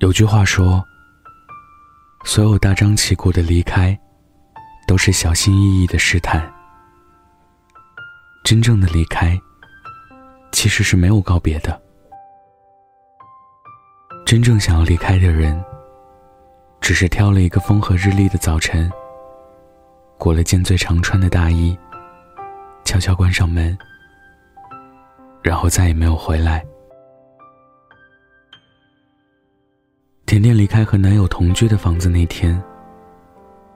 有句话说：“所有大张旗鼓的离开，都是小心翼翼的试探。真正的离开，其实是没有告别的。真正想要离开的人，只是挑了一个风和日丽的早晨，裹了件最常穿的大衣，悄悄关上门，然后再也没有回来。”甜甜离开和男友同居的房子那天，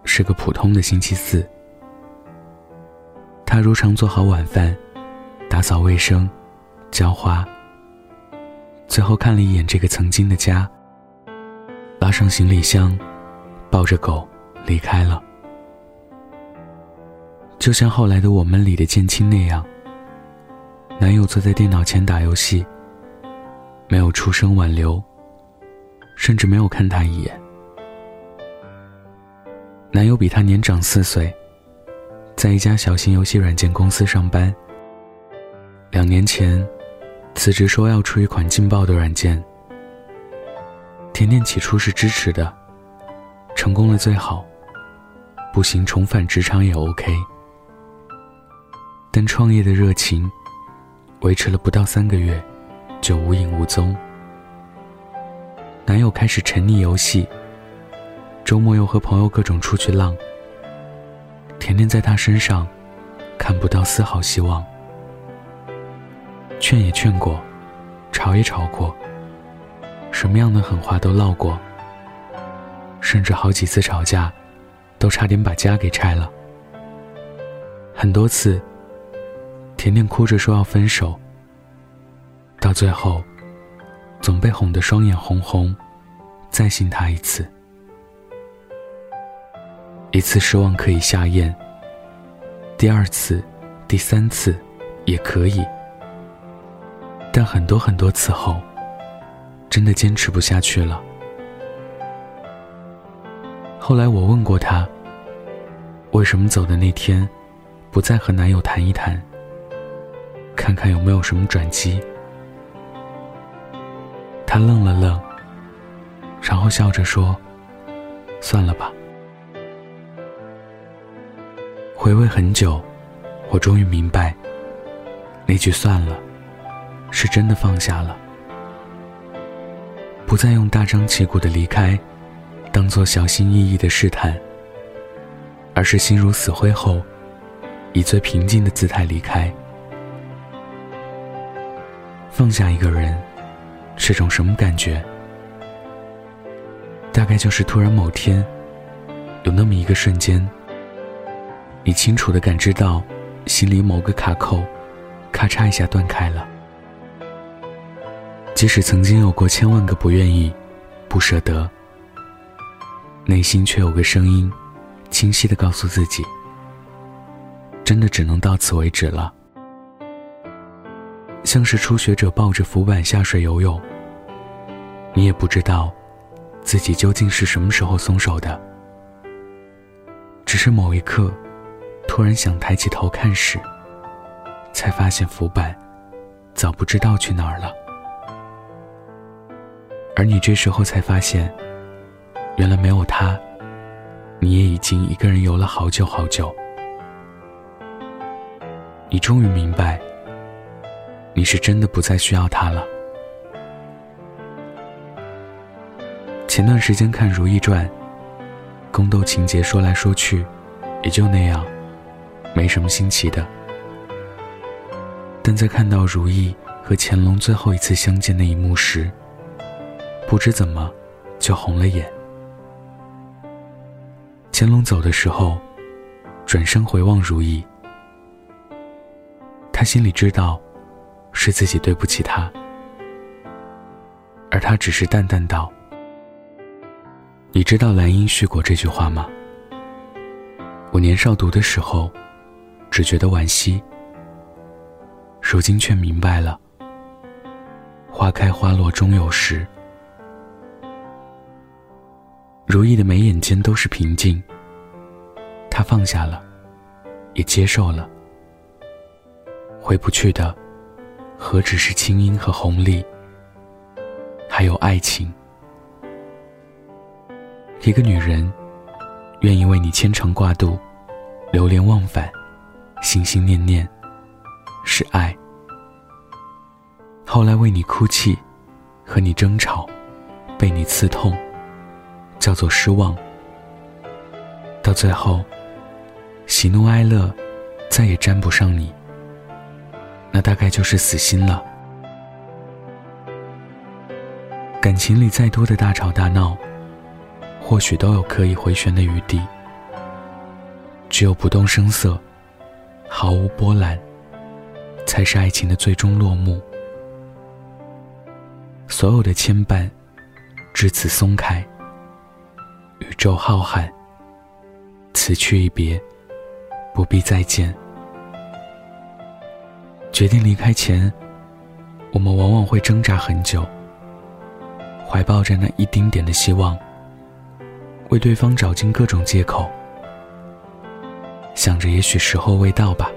是个普通的星期四。她如常做好晚饭，打扫卫生，浇花。最后看了一眼这个曾经的家，拉上行李箱，抱着狗离开了。就像后来的我们里的建青那样，男友坐在电脑前打游戏，没有出声挽留。甚至没有看他一眼。男友比她年长四岁，在一家小型游戏软件公司上班。两年前，辞职说要出一款劲爆的软件。甜甜起初是支持的，成功了最好，不行重返职场也 OK。但创业的热情，维持了不到三个月，就无影无踪。男友开始沉溺游戏，周末又和朋友各种出去浪。甜甜在他身上看不到丝毫希望，劝也劝过，吵也吵过，什么样的狠话都唠过，甚至好几次吵架，都差点把家给拆了。很多次，甜甜哭着说要分手，到最后。总被哄得双眼红红，再信他一次，一次失望可以下咽，第二次、第三次也可以，但很多很多次后，真的坚持不下去了。后来我问过他，为什么走的那天，不再和男友谈一谈，看看有没有什么转机。愣了愣，然后笑着说：“算了吧。”回味很久，我终于明白，那句“算了”，是真的放下了，不再用大张旗鼓的离开，当做小心翼翼的试探，而是心如死灰后，以最平静的姿态离开，放下一个人。是种什么感觉？大概就是突然某天，有那么一个瞬间，你清楚的感知到，心里某个卡扣，咔嚓一下断开了。即使曾经有过千万个不愿意、不舍得，内心却有个声音，清晰的告诉自己，真的只能到此为止了。像是初学者抱着浮板下水游泳。你也不知道，自己究竟是什么时候松手的。只是某一刻，突然想抬起头看时，才发现浮板早不知道去哪儿了。而你这时候才发现，原来没有他，你也已经一个人游了好久好久。你终于明白，你是真的不再需要他了。前段时间看《如懿传》，宫斗情节说来说去，也就那样，没什么新奇的。但在看到如懿和乾隆最后一次相见那一幕时，不知怎么就红了眼。乾隆走的时候，转身回望如懿，他心里知道，是自己对不起他，而他只是淡淡道。你知道兰因絮果这句话吗？我年少读的时候，只觉得惋惜，如今却明白了。花开花落终有时。如意的眉眼间都是平静。他放下了，也接受了。回不去的，何止是清音和红丽，还有爱情。一个女人愿意为你牵肠挂肚、流连忘返、心心念念，是爱；后来为你哭泣、和你争吵、被你刺痛，叫做失望；到最后，喜怒哀乐再也沾不上你，那大概就是死心了。感情里再多的大吵大闹。或许都有可以回旋的余地，只有不动声色，毫无波澜，才是爱情的最终落幕。所有的牵绊，至此松开。宇宙浩瀚，此去一别，不必再见。决定离开前，我们往往会挣扎很久，怀抱着那一丁点的希望。为对方找尽各种借口，想着也许时候未到吧，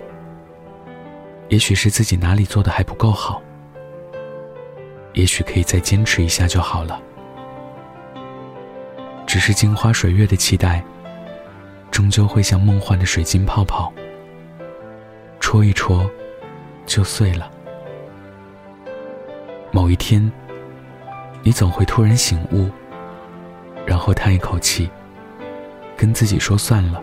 也许是自己哪里做的还不够好，也许可以再坚持一下就好了。只是镜花水月的期待，终究会像梦幻的水晶泡泡，戳一戳就碎了。某一天，你总会突然醒悟。然后叹一口气，跟自己说算了，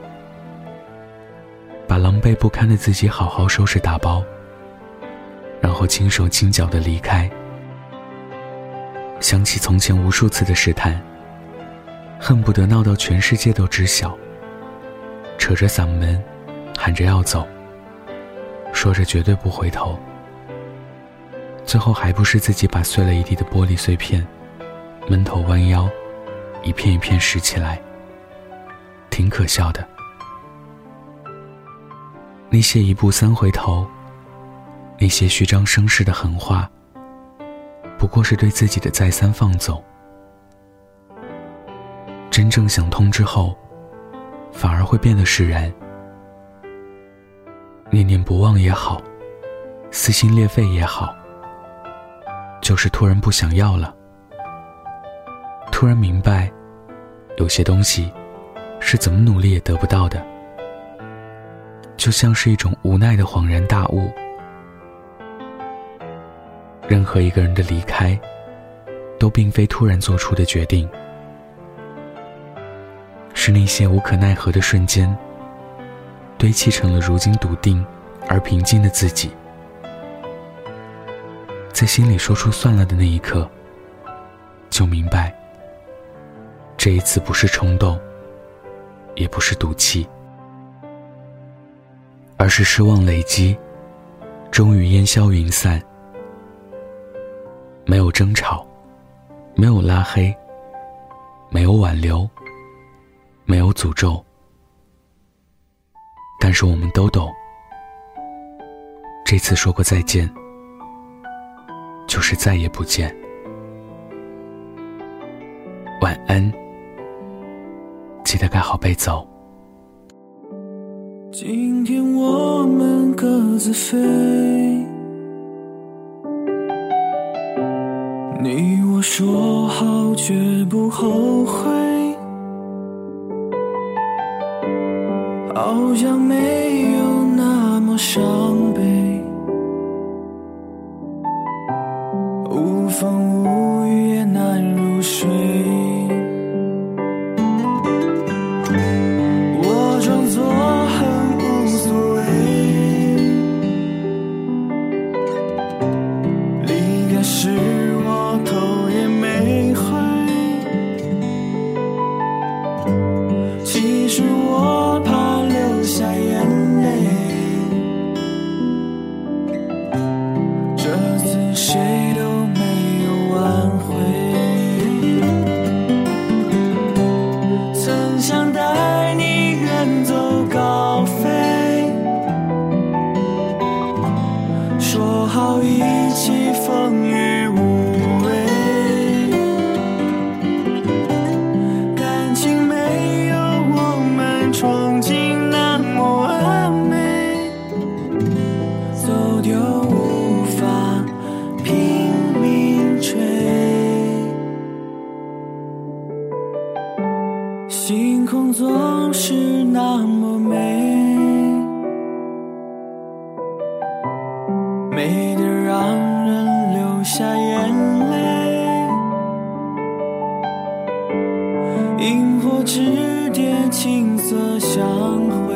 把狼狈不堪的自己好好收拾打包，然后轻手轻脚的离开。想起从前无数次的试探，恨不得闹到全世界都知晓，扯着嗓门，喊着要走，说着绝对不回头，最后还不是自己把碎了一地的玻璃碎片，闷头弯腰。一片一片拾起来，挺可笑的。那些一步三回头，那些虚张声势的狠话，不过是对自己的再三放纵。真正想通之后，反而会变得释然。念念不忘也好，撕心裂肺也好，就是突然不想要了。突然明白，有些东西是怎么努力也得不到的，就像是一种无奈的恍然大悟。任何一个人的离开，都并非突然做出的决定，是那些无可奈何的瞬间，堆砌成了如今笃定而平静的自己。在心里说出算了的那一刻，就明白。这一次不是冲动，也不是赌气，而是失望累积，终于烟消云散。没有争吵，没有拉黑，没有挽留，没有诅咒，但是我们都懂，这次说过再见，就是再也不见。晚安。记得盖好被走。今天我们各自飞，你我说好绝不后悔，好像没有那么伤悲，无风无雨也难入睡。美得让人流下眼泪。萤火之蝶，青色相会，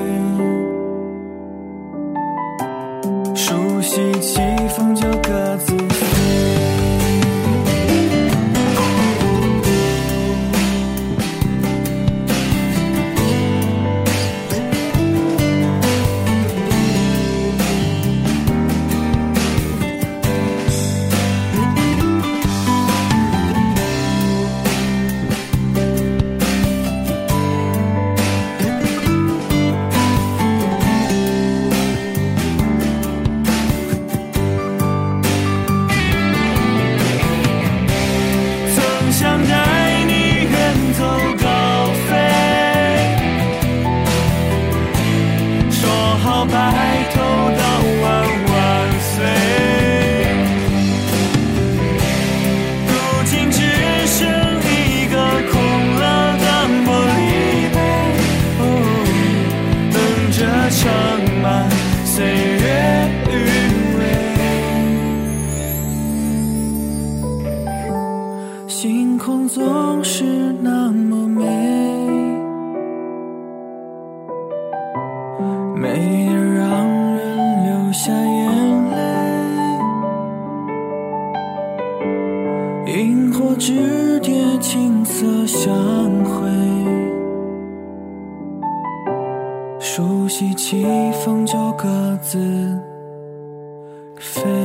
总是那么美，美得让人流下眼泪。萤火之蝶，青色相会，熟悉起风就各自飞。